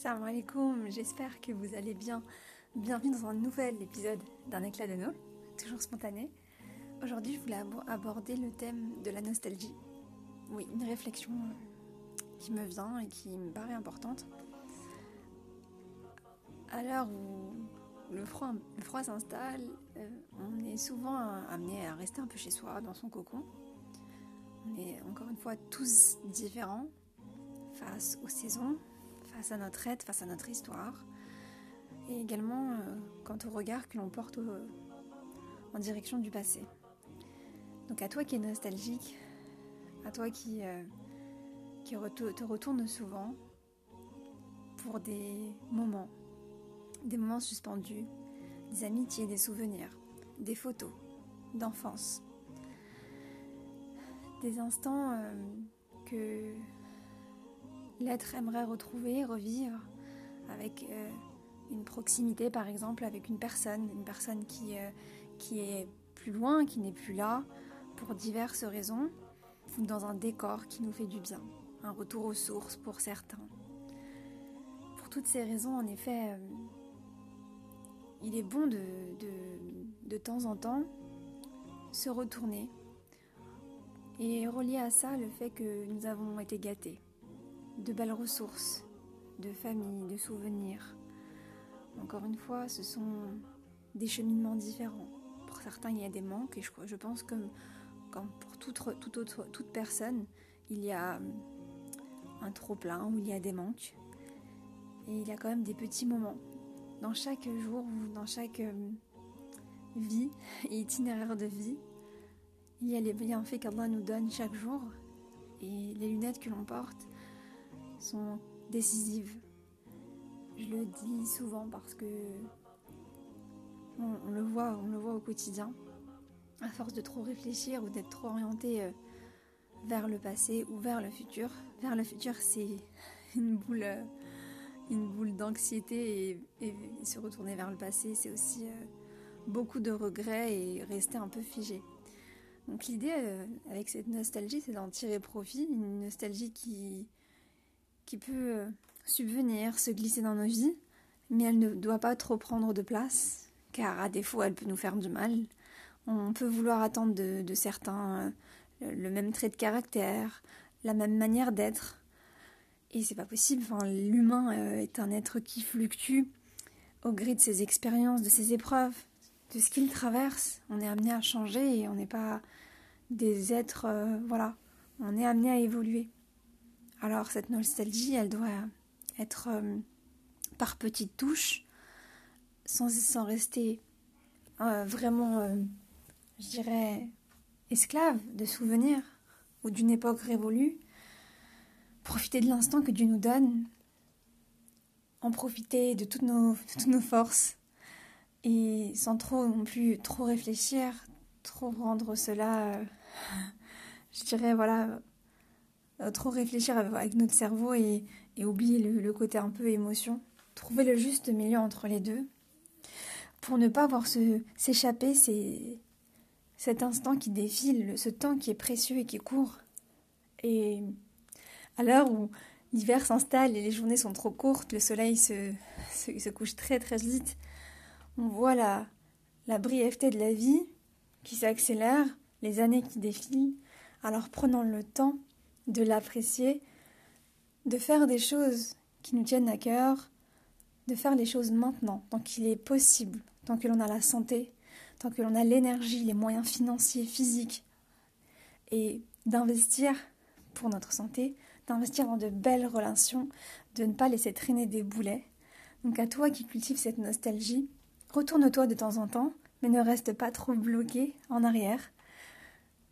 Salam alaikum, j'espère que vous allez bien. Bienvenue dans un nouvel épisode d'un éclat de Noël, toujours spontané. Aujourd'hui, je voulais aborder le thème de la nostalgie. Oui, une réflexion qui me vient et qui me paraît importante. À l'heure où le froid, le froid s'installe, euh, on est souvent amené à rester un peu chez soi, dans son cocon. On est encore une fois tous différents face aux saisons, face à notre aide, face à notre histoire, et également euh, quant au regard que l'on porte en direction du passé. Donc à toi qui es nostalgique, à toi qui, euh, te retourne souvent pour des moments, des moments suspendus, des amitiés, des souvenirs, des photos d'enfance, des instants euh, que l'être aimerait retrouver, revivre avec euh, une proximité par exemple avec une personne, une personne qui, euh, qui est plus loin, qui n'est plus là pour diverses raisons, dans un décor qui nous fait du bien, un retour aux sources pour certains. Pour toutes ces raisons, en effet, euh, il est bon de, de temps en temps se retourner et relier à ça le fait que nous avons été gâtés de belles ressources, de famille, de souvenirs. Encore une fois, ce sont des cheminements différents. Pour certains, il y a des manques et je, pense que comme pour toute, personne, il y a un trop-plein où il y a des manques. Et il y a quand même des petits moments. Dans chaque jour ou dans chaque euh, vie et itinéraire de vie, il y a les bienfaits qu'Allah nous donne chaque jour et les lunettes que l'on porte sont décisives. Je le dis souvent parce que on, le voit, on le voit au quotidien. À force de trop réfléchir ou d'être trop orienté euh, vers le passé ou vers le futur. Vers le futur, c'est une boule, euh, une boule d'anxiété et, se retourner vers le passé, c'est aussi euh, beaucoup de regrets et rester un peu figé. Donc l'idée avec cette nostalgie, c'est d'en tirer profit, une nostalgie qui, qui peut euh, subvenir, se glisser dans nos vies, mais elle ne doit pas trop prendre de place, car à défaut, elle peut nous faire du mal. On peut vouloir attendre de, certains euh, le même trait de caractère, la même manière d'être, et c'est pas possible. L'humain euh, est un être qui fluctue au gré de ses expériences, de ses épreuves, de ce qu'il traverse. On est amené à changer et on n'est pas des êtres, voilà, on est amené à évoluer. Alors cette nostalgie, elle doit être euh, par petites touches, sans, rester euh, vraiment, euh, je dirais, esclave de souvenirs ou d'une époque révolue. Profiter de l'instant que Dieu nous donne, en profiter de toutes nos, toutes nos forces et sans trop non plus trop réfléchir, trop rendre cela, je dirais, voilà, trop réfléchir avec notre cerveau et, oublier le, côté un peu émotion. Trouver le juste milieu entre les deux pour ne pas voir s'échapper cet instant qui défile, ce temps qui est précieux et qui court. Et à l'heure où l'hiver s'installe et les journées sont trop courtes, le soleil se, se, couche très très vite, on voit la, la brièveté de la vie qui s'accélère, les années qui défilent. Alors prenons le temps de l'apprécier, de faire des choses qui nous tiennent à cœur, de faire les choses maintenant, tant qu'il est possible, tant que l'on a la santé, tant que l'on a l'énergie, les moyens financiers, physiques, et d'investir pour notre santé, d'investir dans de belles relations, de ne pas laisser traîner des boulets. Donc à toi qui cultives cette nostalgie, retourne-toi de temps en temps, mais ne reste pas trop bloqué en arrière.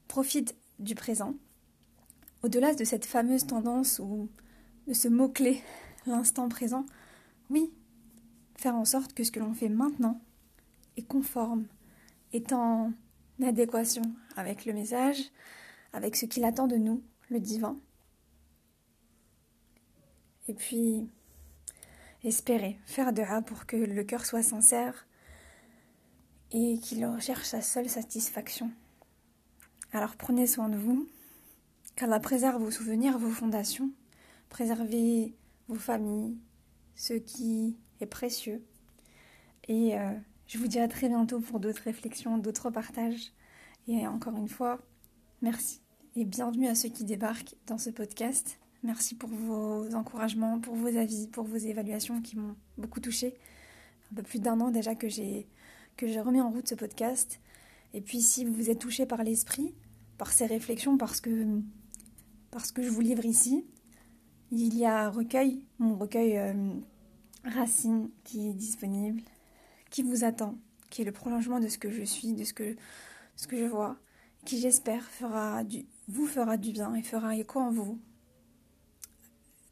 Profite du présent, au-delà de cette fameuse tendance ou de ce mot-clé, l'instant présent, oui, faire en sorte que ce que l'on fait maintenant est conforme, est en adéquation avec le message, avec ce qu'il attend de nous, le divin. Et puis, espérer, faire de rap pour que le cœur soit sincère et qu'il recherche sa seule satisfaction. Alors prenez soin de vous, qu'Allah préserve vos souvenirs, vos fondations, préservez vos familles, ce qui est précieux. Et euh, je vous dis à très bientôt pour d'autres réflexions, d'autres partages. Et encore une fois, merci et bienvenue à ceux qui débarquent dans ce podcast. Merci pour vos encouragements, pour vos avis, pour vos évaluations qui m'ont beaucoup touchée. Un peu plus d'un an déjà que j'ai que j'ai remis en route ce podcast. Et puis si vous êtes touché par l'esprit, par ces réflexions, parce que parce que je vous livre ici, il y a un recueil, mon recueil euh, Racine qui est disponible, qui vous attend, qui est le prolongement de ce que je suis, de ce que, ce que je vois, qui j'espère fera du, vous fera du bien et fera écho en vous.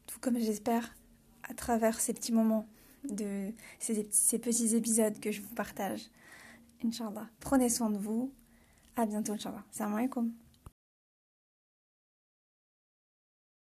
Tout comme j'espère à travers ces petits moments, de ces, petits épisodes que je vous partage. Inch'Allah. Prenez soin de vous. À bientôt, Inch'Allah. Salam alaikum.